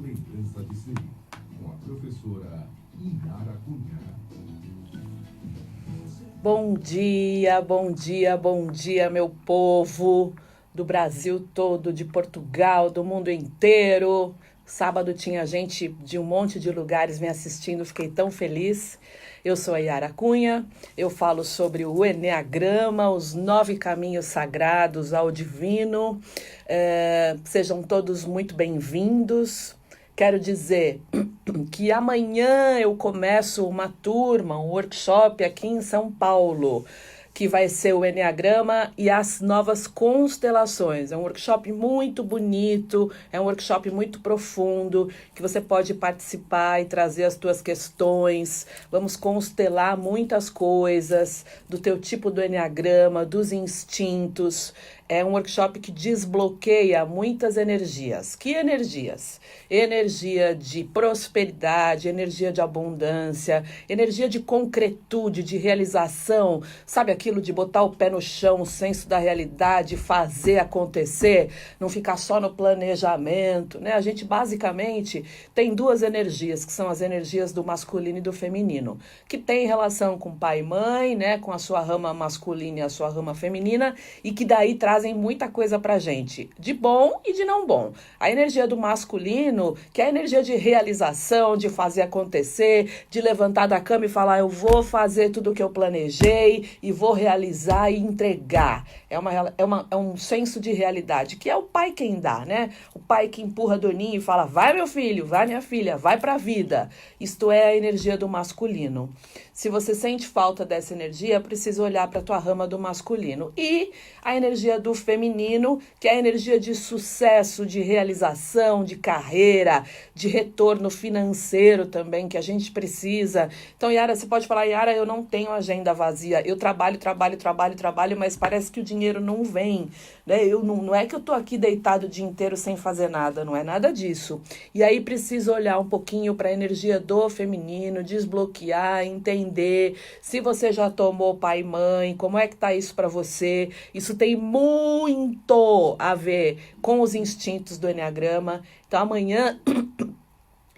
lembrança de si, com a professora Inara Cunha. Bom dia, bom dia, bom dia, meu povo do Brasil todo, de Portugal, do mundo inteiro. Sábado tinha gente de um monte de lugares me assistindo, fiquei tão feliz. Eu sou a Yara Cunha, eu falo sobre o Enneagrama, os nove caminhos sagrados ao divino. É, sejam todos muito bem-vindos. Quero dizer que amanhã eu começo uma turma, um workshop aqui em São Paulo que vai ser o Enneagrama e as novas constelações. É um workshop muito bonito, é um workshop muito profundo, que você pode participar e trazer as tuas questões. Vamos constelar muitas coisas do teu tipo do Enneagrama, dos instintos. É um workshop que desbloqueia muitas energias. Que energias? Energia de prosperidade, energia de abundância, energia de concretude, de realização. Sabe aquilo de botar o pé no chão, o senso da realidade, fazer acontecer, não ficar só no planejamento, né? A gente basicamente tem duas energias, que são as energias do masculino e do feminino, que tem relação com pai e mãe, né, com a sua rama masculina e a sua rama feminina, e que daí traz trazem muita coisa pra gente, de bom e de não bom. A energia do masculino, que é a energia de realização, de fazer acontecer, de levantar da cama e falar: eu vou fazer tudo o que eu planejei e vou realizar e entregar. É, uma, é, uma, é um senso de realidade, que é o pai quem dá, né? O pai que empurra do ninho e fala: vai, meu filho, vai, minha filha, vai pra vida. Isto é a energia do masculino. Se você sente falta dessa energia, precisa olhar para a tua rama do masculino. E a energia do feminino, que é a energia de sucesso, de realização, de carreira, de retorno financeiro também, que a gente precisa. Então, Yara, você pode falar, Yara, eu não tenho agenda vazia. Eu trabalho, trabalho, trabalho, trabalho, mas parece que o dinheiro não vem. Né? Eu, não, não é que eu tô aqui deitado o dia inteiro sem fazer nada, não é nada disso. E aí precisa olhar um pouquinho para a energia do feminino, desbloquear, entender se você já tomou pai e mãe, como é que tá isso para você. Isso tem muito a ver com os instintos do Enneagrama. Então amanhã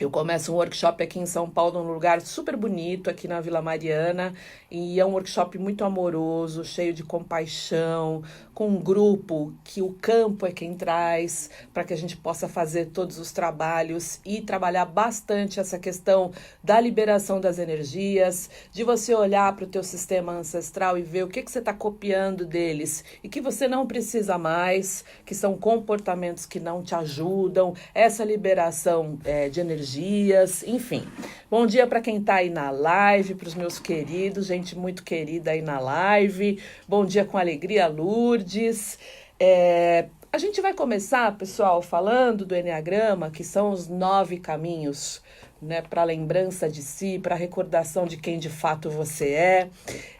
Eu começo um workshop aqui em São Paulo, num lugar super bonito, aqui na Vila Mariana, e é um workshop muito amoroso, cheio de compaixão, com um grupo que o campo é quem traz, para que a gente possa fazer todos os trabalhos e trabalhar bastante essa questão da liberação das energias, de você olhar para o teu sistema ancestral e ver o que, que você está copiando deles e que você não precisa mais, que são comportamentos que não te ajudam, essa liberação é, de energia dias, enfim. Bom dia para quem está aí na live, para os meus queridos, gente muito querida aí na live. Bom dia com alegria, Lourdes. É, a gente vai começar, pessoal, falando do Enneagrama, que são os nove caminhos né, para lembrança de si, para recordação de quem de fato você é.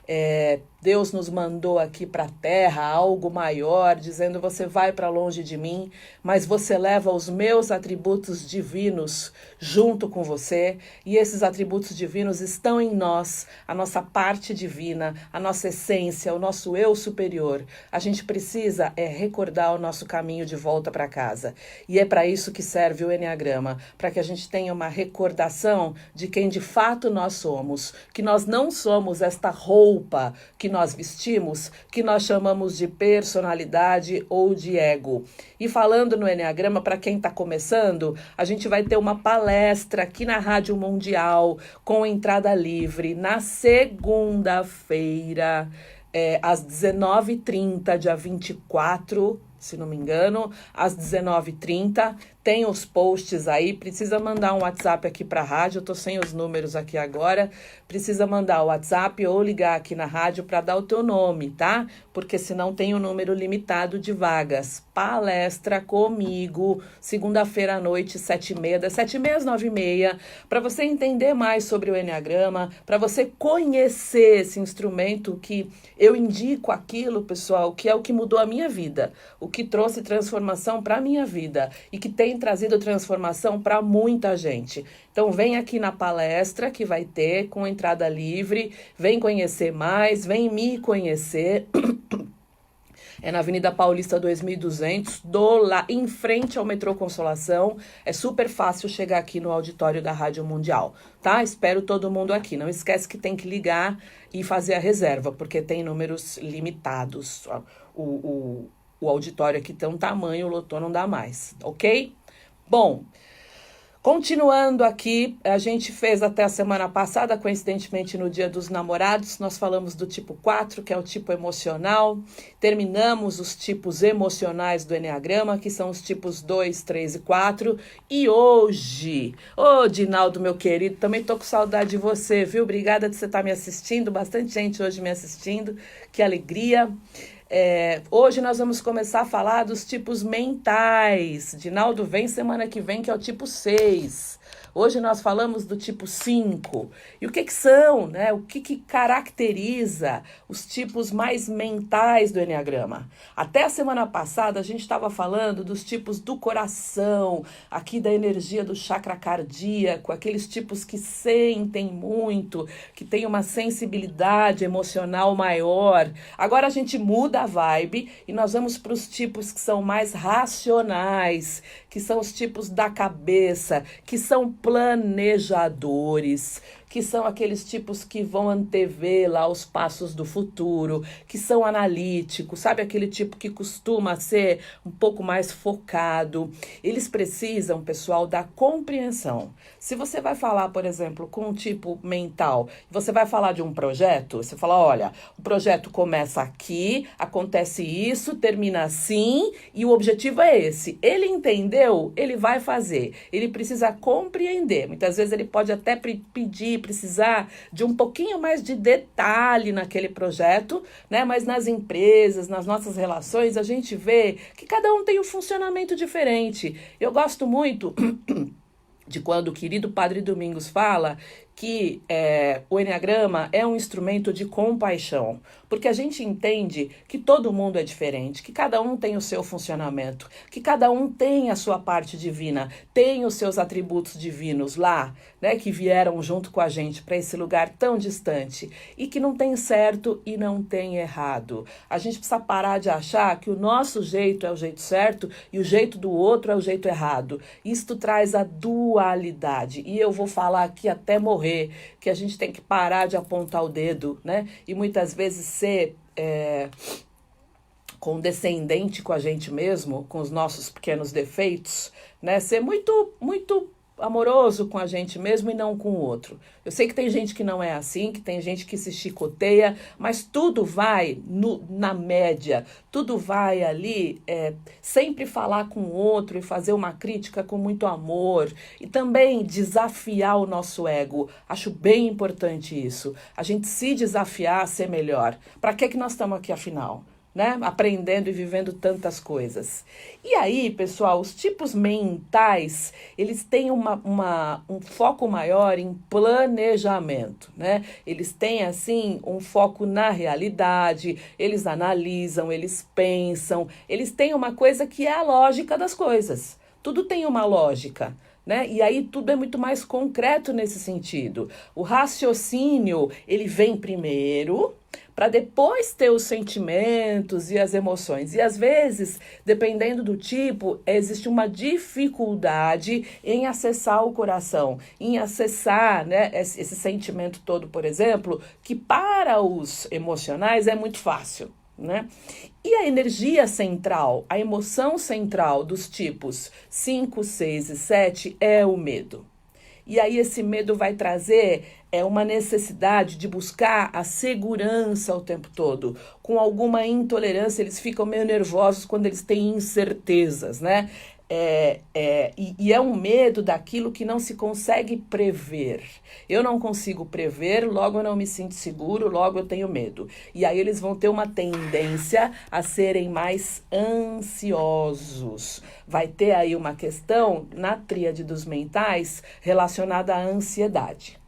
É Deus nos mandou aqui para a terra algo maior, dizendo: Você vai para longe de mim, mas você leva os meus atributos divinos junto com você, e esses atributos divinos estão em nós, a nossa parte divina, a nossa essência, o nosso eu superior. A gente precisa é recordar o nosso caminho de volta para casa. E é para isso que serve o Enneagrama, para que a gente tenha uma recordação de quem de fato nós somos, que nós não somos esta roupa que nós vestimos, que nós chamamos de personalidade ou de ego. E falando no Enneagrama, para quem está começando, a gente vai ter uma palestra aqui na Rádio Mundial com entrada livre na segunda-feira, é, às 19h30, dia 24 se não me engano, às 19h30. Tem os posts aí, precisa mandar um WhatsApp aqui para a rádio, eu tô sem os números aqui agora. Precisa mandar o WhatsApp ou ligar aqui na rádio para dar o teu nome, tá? Porque senão tem um número limitado de vagas. Palestra comigo, segunda-feira à noite, sete e meia, das sete e meia às nove e meia, para você entender mais sobre o Enneagrama, para você conhecer esse instrumento que eu indico aquilo, pessoal, que é o que mudou a minha vida, o que trouxe transformação para minha vida e que tem trazido transformação para muita gente. Então vem aqui na palestra que vai ter com entrada livre, vem conhecer mais, vem me conhecer. É na Avenida Paulista 2200, do lá em frente ao metrô Consolação. É super fácil chegar aqui no auditório da Rádio Mundial, tá? Espero todo mundo aqui. Não esquece que tem que ligar e fazer a reserva, porque tem números limitados. O, o, o auditório aqui tem um tamanho, lotou não dá mais, ok? Bom, Continuando aqui, a gente fez até a semana passada, coincidentemente no Dia dos Namorados, nós falamos do tipo 4, que é o tipo emocional. Terminamos os tipos emocionais do Enneagrama, que são os tipos 2, 3 e 4. E hoje, ô oh, Dinaldo, meu querido, também tô com saudade de você, viu? Obrigada de você estar me assistindo, bastante gente hoje me assistindo, que alegria. É, hoje nós vamos começar a falar dos tipos mentais. Dinaldo vem semana que vem, que é o tipo 6. Hoje nós falamos do tipo 5. E o que, que são, né? O que, que caracteriza os tipos mais mentais do Enneagrama? Até a semana passada a gente estava falando dos tipos do coração, aqui da energia do chakra cardíaco, aqueles tipos que sentem muito, que têm uma sensibilidade emocional maior. Agora a gente muda a vibe e nós vamos para os tipos que são mais racionais, que são os tipos da cabeça, que são planejadores, que são aqueles tipos que vão antever lá os passos do futuro, que são analíticos, sabe aquele tipo que costuma ser um pouco mais focado. Eles precisam, pessoal, da compreensão. Se você vai falar, por exemplo, com um tipo mental, você vai falar de um projeto, você fala, olha, o projeto começa aqui, acontece isso, termina assim, e o objetivo é esse. Ele entendeu, ele vai fazer. Ele precisa compreender. Muitas vezes ele pode até pedir precisar de um pouquinho mais de detalhe naquele projeto, né? Mas nas empresas, nas nossas relações, a gente vê que cada um tem um funcionamento diferente. Eu gosto muito de quando o querido Padre Domingos fala que é, o Enneagrama é um instrumento de compaixão, porque a gente entende que todo mundo é diferente, que cada um tem o seu funcionamento, que cada um tem a sua parte divina, tem os seus atributos divinos lá, né, que vieram junto com a gente para esse lugar tão distante e que não tem certo e não tem errado. A gente precisa parar de achar que o nosso jeito é o jeito certo e o jeito do outro é o jeito errado. Isto traz a dualidade e eu vou falar aqui até morrer que a gente tem que parar de apontar o dedo, né? E muitas vezes ser é, condescendente com a gente mesmo, com os nossos pequenos defeitos, né? Ser muito, muito amoroso com a gente mesmo e não com o outro. Eu sei que tem gente que não é assim, que tem gente que se chicoteia, mas tudo vai no, na média, tudo vai ali é, sempre falar com o outro e fazer uma crítica com muito amor e também desafiar o nosso ego. Acho bem importante isso. A gente se desafiar a ser melhor. Para que, que nós estamos aqui afinal? Né? Aprendendo e vivendo tantas coisas. E aí, pessoal, os tipos mentais, eles têm uma, uma, um foco maior em planejamento, né? Eles têm, assim, um foco na realidade, eles analisam, eles pensam, eles têm uma coisa que é a lógica das coisas. Tudo tem uma lógica. Né? E aí tudo é muito mais concreto nesse sentido. O raciocínio, ele vem primeiro, para depois ter os sentimentos e as emoções. E às vezes, dependendo do tipo, existe uma dificuldade em acessar o coração, em acessar né, esse, sentimento todo, por exemplo, que para os emocionais é muito fácil. Né? E a energia central, a emoção central dos tipos 5, 6 e 7 é o medo. E aí esse medo vai trazer é uma necessidade de buscar a segurança o tempo todo. Com alguma intolerância, eles ficam meio nervosos quando eles têm incertezas, né? É, é, e, e, é um medo daquilo que não se consegue prever. Eu não consigo prever, logo eu não me sinto seguro, logo eu tenho medo. E aí eles vão ter uma tendência a serem mais ansiosos. Vai ter aí uma questão na tríade dos mentais relacionada à ansiedade.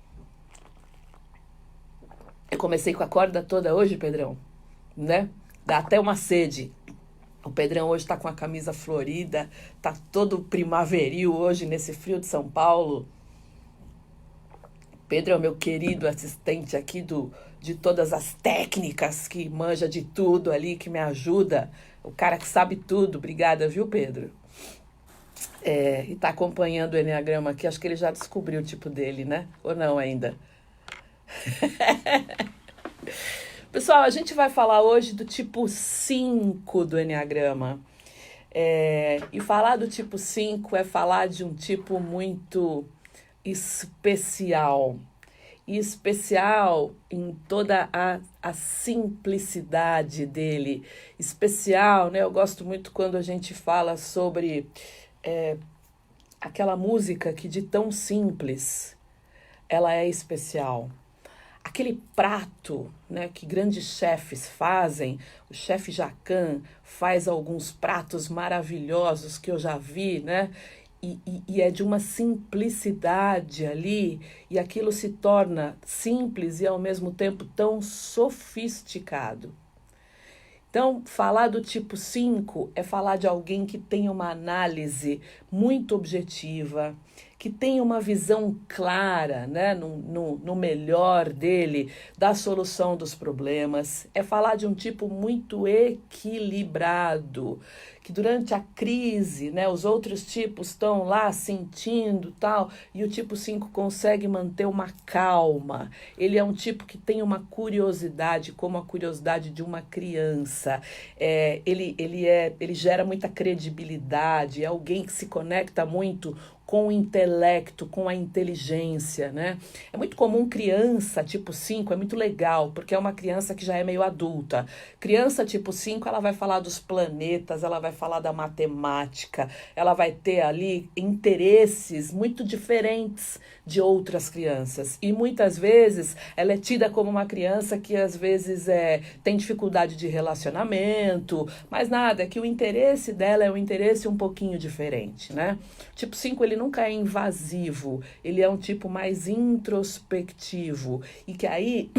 Eu comecei com a corda toda hoje, Pedrão, né? Dá até uma sede. O Pedrão hoje está com a camisa florida, tá todo primaveril hoje nesse frio de São Paulo. Pedro é o meu querido assistente aqui do, de todas as técnicas, que manja de tudo ali, que me ajuda. O cara que sabe tudo. Obrigada, viu, Pedro? É, e tá acompanhando o Enneagrama aqui, acho que ele já descobriu o tipo dele, né? Ou não ainda? Pessoal, a gente vai falar hoje do tipo 5 do Enneagrama. É, e falar do tipo 5 é falar de um tipo muito especial. E especial em toda a, a simplicidade dele. Especial, né? Eu gosto muito quando a gente fala sobre é, aquela música que de tão simples ela é especial aquele prato né, que grandes chefes fazem, o chefe Jacan faz alguns pratos maravilhosos que eu já vi, né? E, e, e, é de uma simplicidade ali, e aquilo se torna simples e ao mesmo tempo tão sofisticado. Então, falar do tipo 5 é falar de alguém que tem uma análise muito objetiva, que tem uma visão clara, né, no, no, no, melhor dele, da solução dos problemas. É falar de um tipo muito equilibrado, que durante a crise, né, os outros tipos estão lá sentindo tal, e o tipo 5 consegue manter uma calma. Ele é um tipo que tem uma curiosidade, como a curiosidade de uma criança. É, ele, ele, é, ele gera muita credibilidade, é alguém que se conecta muito com o intelecto, com a inteligência, né? É muito comum criança tipo 5, é muito legal, porque é uma criança que já é meio adulta. Criança tipo 5, ela vai falar dos planetas, ela vai falar da matemática, ela vai ter ali interesses muito diferentes de outras crianças. E muitas vezes ela é tida como uma criança que às vezes é, tem dificuldade de relacionamento, mas nada, é que o interesse dela é um interesse um pouquinho diferente, né? Tipo 5, ele nunca é invasivo, ele é um tipo mais introspectivo e que aí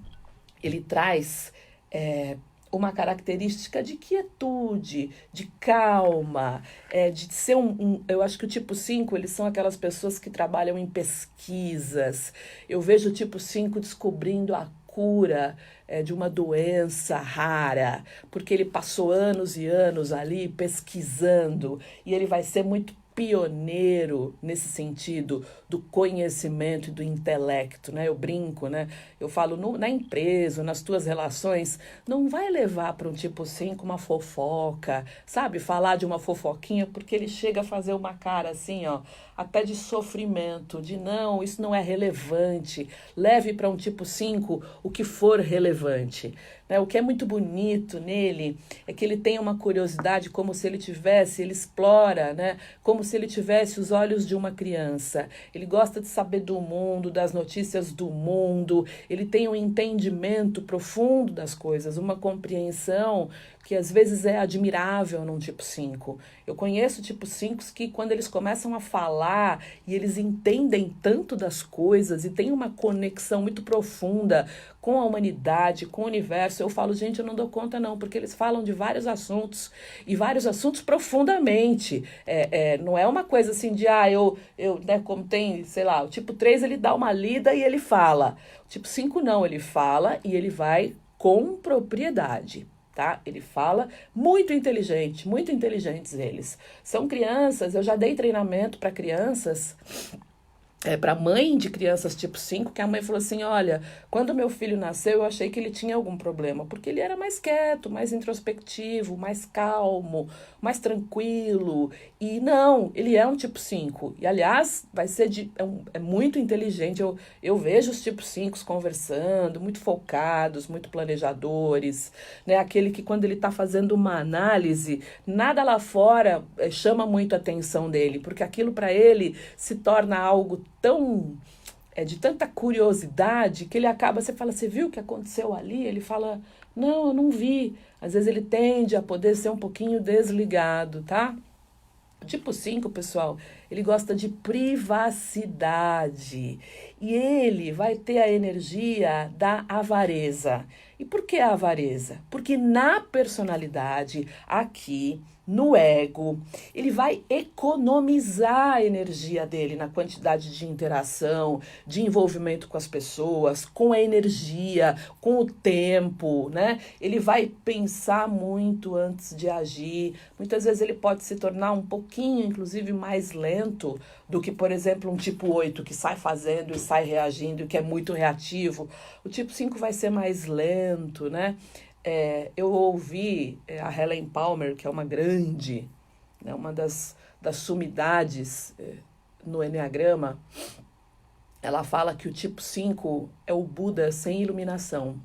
ele traz. É, uma característica de quietude, de calma, é, de ser um, um, Eu acho que o tipo 5, eles são aquelas pessoas que trabalham em pesquisas. Eu vejo o tipo 5 descobrindo a cura é, de uma doença rara, porque ele passou anos e anos ali pesquisando e ele vai ser muito pioneiro nesse sentido do conhecimento e do intelecto, né? Eu brinco, né? Eu falo no, na empresa, nas tuas relações, não vai levar para um tipo 5 uma fofoca, sabe? Falar de uma fofoquinha, porque ele chega a fazer uma cara assim, ó, até de sofrimento, de não, isso não é relevante. Leve para um tipo 5 o que for relevante. Né? O que é muito bonito nele é que ele tem uma curiosidade como se ele tivesse, ele explora, né? como se ele tivesse os olhos de uma criança. Ele gosta de saber do mundo, das notícias do mundo, ele tem um entendimento profundo das coisas, uma compreensão que às vezes é admirável num tipo 5. Eu conheço tipo 5 que quando eles começam a falar e eles entendem tanto das coisas e têm uma conexão muito profunda com a humanidade, com o universo, eu falo, gente, eu não dou conta não, porque eles falam de vários assuntos e vários assuntos profundamente. É, é, não é uma coisa assim de, ah, eu, eu né, como tem, sei lá, o tipo 3 ele dá uma lida e ele fala. O tipo 5 não, ele fala e ele vai com propriedade tá? Ele fala muito inteligente, muito inteligentes eles. São crianças, eu já dei treinamento para crianças é, para mãe de crianças tipo 5, que a mãe falou assim: Olha, quando meu filho nasceu, eu achei que ele tinha algum problema, porque ele era mais quieto, mais introspectivo, mais calmo, mais tranquilo. E não, ele é um tipo 5. E aliás, vai ser de. É, um, é muito inteligente. Eu, eu vejo os tipos 5 conversando, muito focados, muito planejadores, né? Aquele que quando ele está fazendo uma análise, nada lá fora é, chama muito a atenção dele, porque aquilo para ele se torna algo tão é de tanta curiosidade que ele acaba, você fala, você viu o que aconteceu ali? Ele fala, não, eu não vi. Às vezes ele tende a poder ser um pouquinho desligado, tá? Tipo 5, pessoal, ele gosta de privacidade. E ele vai ter a energia da avareza. E por que a avareza? Porque na personalidade, aqui, no ego, ele vai economizar a energia dele na quantidade de interação, de envolvimento com as pessoas, com a energia, com o tempo, né? Ele vai pensar muito antes de agir. Muitas vezes ele pode se tornar um pouquinho, inclusive, mais do que, por exemplo, um tipo 8 que sai fazendo e sai reagindo e que é muito reativo. O tipo 5 vai ser mais lento, né? é, eu ouvi é, a Helen Palmer, que é uma grande, né, uma das, das sumidades é, no Enneagrama, ela fala que o tipo 5 é o Buda sem iluminação.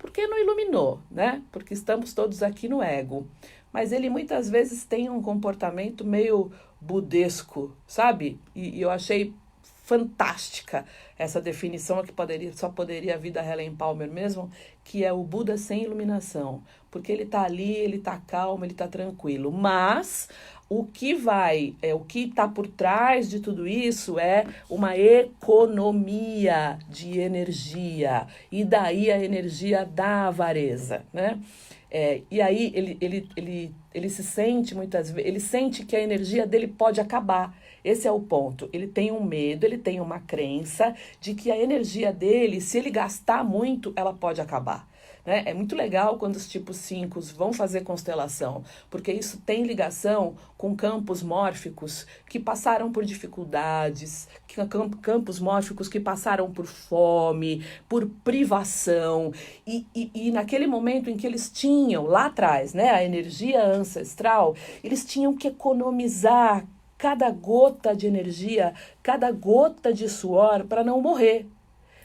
Por que não iluminou, né? Porque estamos todos aqui no ego. Mas ele muitas vezes tem um comportamento meio budesco, sabe? E, e eu achei fantástica essa definição que poderia, só poderia vir da Helen Palmer mesmo, que é o Buda sem iluminação, porque ele está ali, ele está calmo, ele está tranquilo, mas o que vai, é, o que está por trás de tudo isso é uma economia de energia, e daí a energia da avareza, né? É, e aí ele, ele, ele, ele se sente muitas vezes, ele sente que a energia dele pode acabar. Esse é o ponto. Ele tem um medo, ele tem uma crença de que a energia dele, se ele gastar muito, ela pode acabar. Né? É muito legal quando os tipos 5 vão fazer constelação, porque isso tem ligação com campos mórficos que passaram por dificuldades, campos mórficos que passaram por fome, por privação, e, e, e naquele momento em que eles tinham, lá atrás, né, a energia ancestral, eles tinham que economizar cada gota de energia, cada gota de suor para não morrer.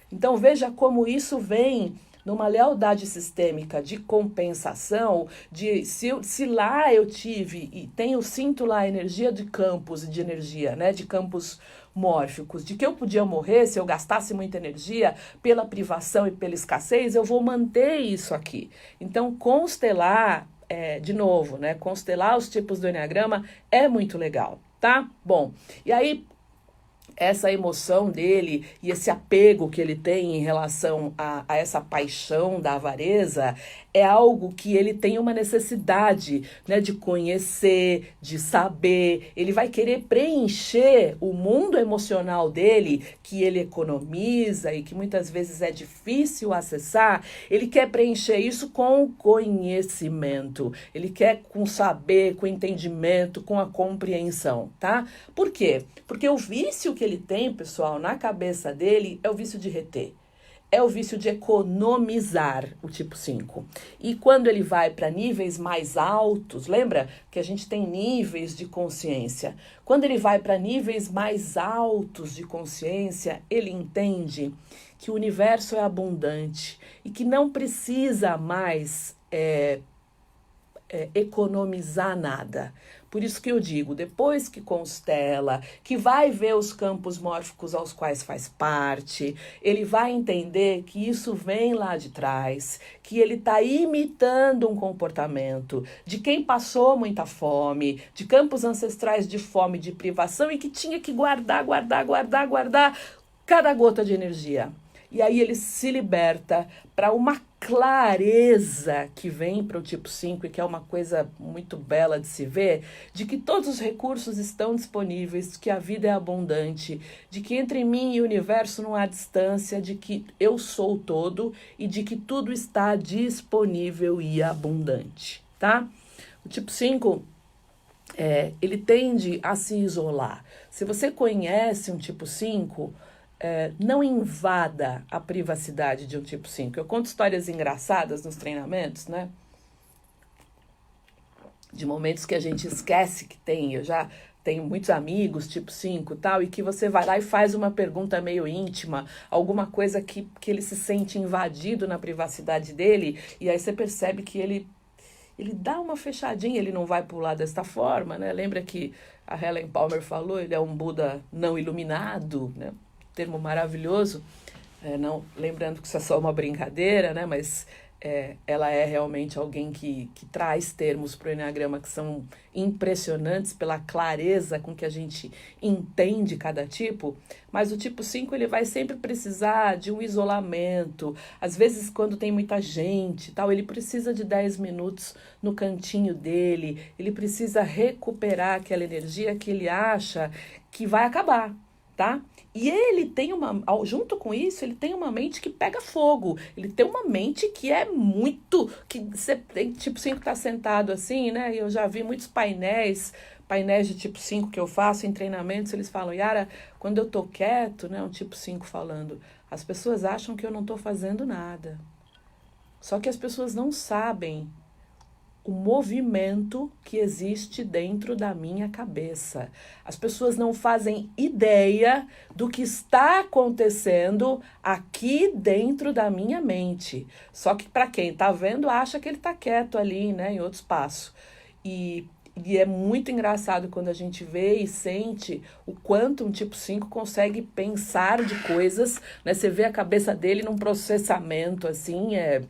Então veja como isso vem numa lealdade sistêmica de compensação, de se, se lá eu tive e tenho sinto lá a energia de campos de energia, né, de campos mórficos, de que eu podia morrer se eu gastasse muita energia pela privação e pela escassez, eu vou manter isso aqui. Então constelar é, de novo, né, constelar os tipos do enneagrama é muito legal tá? Bom, e aí essa emoção dele e esse apego que ele tem em relação a, a essa paixão da avareza é algo que ele tem uma necessidade né, de conhecer, de saber. Ele vai querer preencher o mundo emocional dele, que ele economiza e que muitas vezes é difícil acessar. Ele quer preencher isso com conhecimento. Ele quer com saber, com entendimento, com a compreensão, tá? Por quê? Porque o vício que ele tem, pessoal, na cabeça dele é o vício de reter é o vício de economizar, o tipo 5. E quando ele vai para níveis mais altos, lembra que a gente tem níveis de consciência. Quando ele vai para níveis mais altos de consciência, ele entende que o universo é abundante e que não precisa mais é, é, economizar nada. Por isso que eu digo, depois que constela, que vai ver os campos mórficos aos quais faz parte, ele vai entender que isso vem lá de trás, que ele está imitando um comportamento de quem passou muita fome, de campos ancestrais de fome, de privação e que tinha que guardar, guardar, guardar, guardar cada gota de energia. E aí ele se liberta para uma clareza que vem para o tipo 5 e que é uma coisa muito bela de se ver, de que todos os recursos estão disponíveis, que a vida é abundante, de que entre mim e o universo não há distância, de que eu sou todo e de que tudo está disponível e abundante, tá? O tipo 5 é, ele tende a se isolar. Se você conhece um tipo 5, é, não invada a privacidade de um tipo 5. Eu conto histórias engraçadas nos treinamentos, né? De momentos que a gente esquece que tem. Eu já tenho muitos amigos, tipo 5 tal, e que você vai lá e faz uma pergunta meio íntima, alguma coisa que, que ele se sente invadido na privacidade dele, e aí você percebe que ele ele dá uma fechadinha, ele não vai pular desta forma, né? Lembra que a Helen Palmer falou, ele é um Buda não iluminado, né? Termo maravilhoso, é, não lembrando que isso é só uma brincadeira, né? Mas é, ela é realmente alguém que, que traz termos para o Enneagrama que são impressionantes pela clareza com que a gente entende cada tipo, mas o tipo 5 ele vai sempre precisar de um isolamento. Às vezes, quando tem muita gente tal, ele precisa de 10 minutos no cantinho dele, ele precisa recuperar aquela energia que ele acha que vai acabar, tá? E ele tem uma, junto com isso, ele tem uma mente que pega fogo. Ele tem uma mente que é muito, que você tem tipo 5 tá sentado assim, né? Eu já vi muitos painéis, painéis de tipo 5 que eu faço em treinamentos, eles falam: "Yara, quando eu tô quieto, né, um tipo 5 falando, as pessoas acham que eu não tô fazendo nada". Só que as pessoas não sabem o movimento que existe dentro da minha cabeça. As pessoas não fazem ideia do que está acontecendo aqui dentro da minha mente. Só que para quem está vendo acha que ele está quieto ali, né, em outro espaço. E e é muito engraçado quando a gente vê e sente o quanto um tipo 5 consegue pensar de coisas, né? Você vê a cabeça dele num processamento assim, é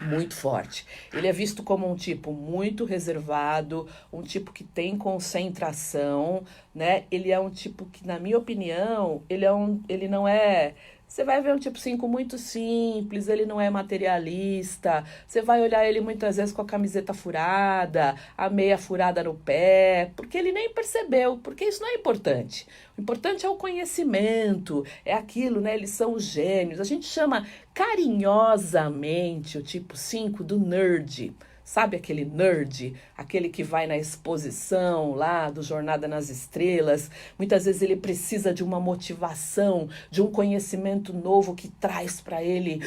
muito forte. Ele é visto como um tipo muito reservado, um tipo que tem concentração, né? Ele é um tipo que, na minha opinião, ele, é um, ele não é você vai ver um tipo 5 muito simples, ele não é materialista. Você vai olhar ele muitas vezes com a camiseta furada, a meia furada no pé, porque ele nem percebeu, porque isso não é importante. O importante é o conhecimento, é aquilo, né? Eles são os gênios. A gente chama carinhosamente o tipo 5 do nerd. Sabe aquele nerd, aquele que vai na exposição lá do Jornada nas Estrelas? Muitas vezes ele precisa de uma motivação, de um conhecimento novo que traz para ele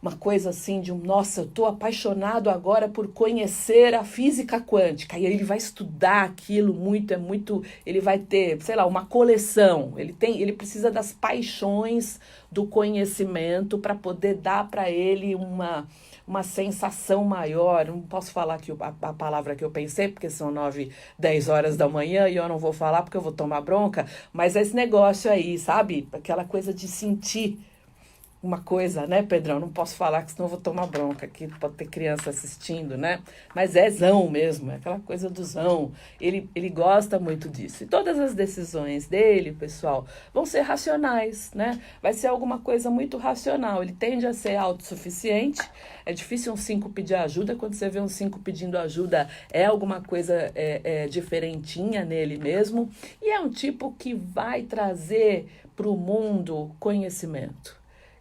uma coisa assim de um, nossa, eu tô apaixonado agora por conhecer a física quântica. E aí ele vai estudar aquilo muito, é muito, ele vai ter, sei lá, uma coleção. Ele tem, ele precisa das paixões do conhecimento para poder dar para ele uma uma sensação maior. Não posso falar que a, a, palavra que eu pensei, porque são 9, 10 horas da manhã e eu não vou falar porque eu vou tomar bronca, mas esse negócio aí, sabe? Aquela coisa de sentir uma coisa, né, Pedrão? Não posso falar que senão eu vou tomar bronca aqui, pode ter criança assistindo, né? Mas é zão mesmo, é aquela coisa do zão. Ele, ele gosta muito disso. E todas as decisões dele, pessoal, vão ser racionais, né? Vai ser alguma coisa muito racional. Ele tende a ser autossuficiente. É difícil um 5 pedir ajuda. Quando você vê um 5 pedindo ajuda, é alguma coisa é, é, diferentinha nele mesmo. E é um tipo que vai trazer para o mundo conhecimento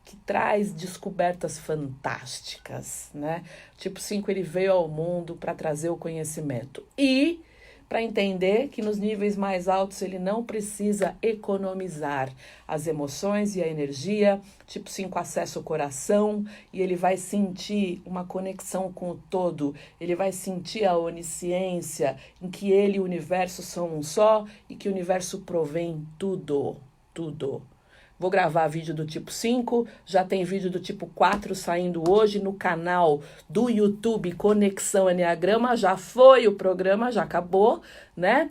que traz descobertas fantásticas, né? Tipo 5 ele veio ao mundo para trazer o conhecimento e para entender que nos níveis mais altos ele não precisa economizar as emoções e a energia. Tipo 5 acessa o coração e ele vai sentir uma conexão com o todo. Ele vai sentir a onisciência em que ele e o universo são um só e que o universo provém tudo, tudo. Vou gravar vídeo do tipo 5, já tem vídeo do tipo 4 saindo hoje no canal do YouTube Conexão Enneagrama. Já foi o programa, já acabou, né?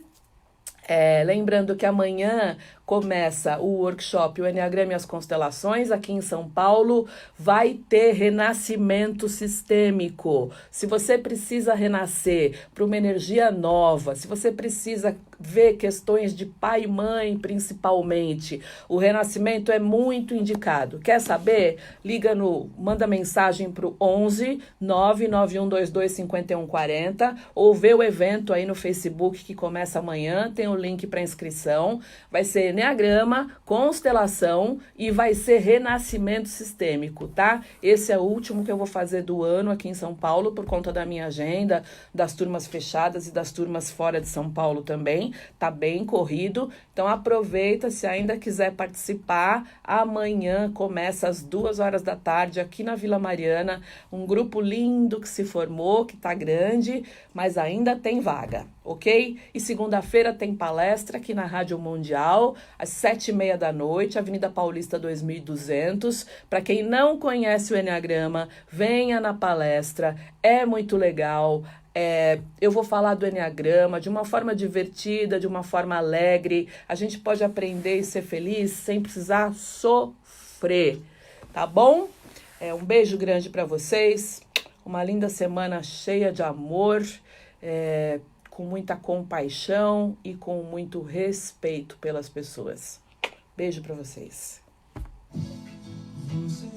É, lembrando que amanhã começa o workshop O Enneagrama e as Constelações aqui em São Paulo. Vai ter renascimento sistêmico. Se você precisa renascer para uma energia nova, se você precisa ver questões de pai e mãe, principalmente, o renascimento é muito indicado. Quer saber? Liga no, manda mensagem para o 11 99122 5140 ou vê o evento aí no Facebook que começa amanhã, tem o link para inscrição. Vai ser Enneagrama, constelação e vai ser renascimento sistêmico, tá? Esse é o último que eu vou fazer do ano aqui em São Paulo por conta da minha agenda, das turmas fechadas e das turmas fora de São Paulo também. Tá bem corrido, então aproveita se ainda quiser participar. Amanhã começa às duas horas da tarde aqui na Vila Mariana, um grupo lindo que se formou, que tá grande, mas ainda tem vaga, ok? E segunda-feira tem palestra aqui na Rádio Mundial às sete e meia da noite, Avenida Paulista 2200. Para quem não conhece o Enneagrama, venha na palestra, é muito legal. É, eu vou falar do Enneagrama de uma forma divertida, de uma forma alegre. A gente pode aprender e ser feliz sem precisar sofrer, tá bom? É, um beijo grande para vocês. uma linda semana cheia de amor, é, com muita compaixão e com muito respeito pelas pessoas. Beijo para vocês. Você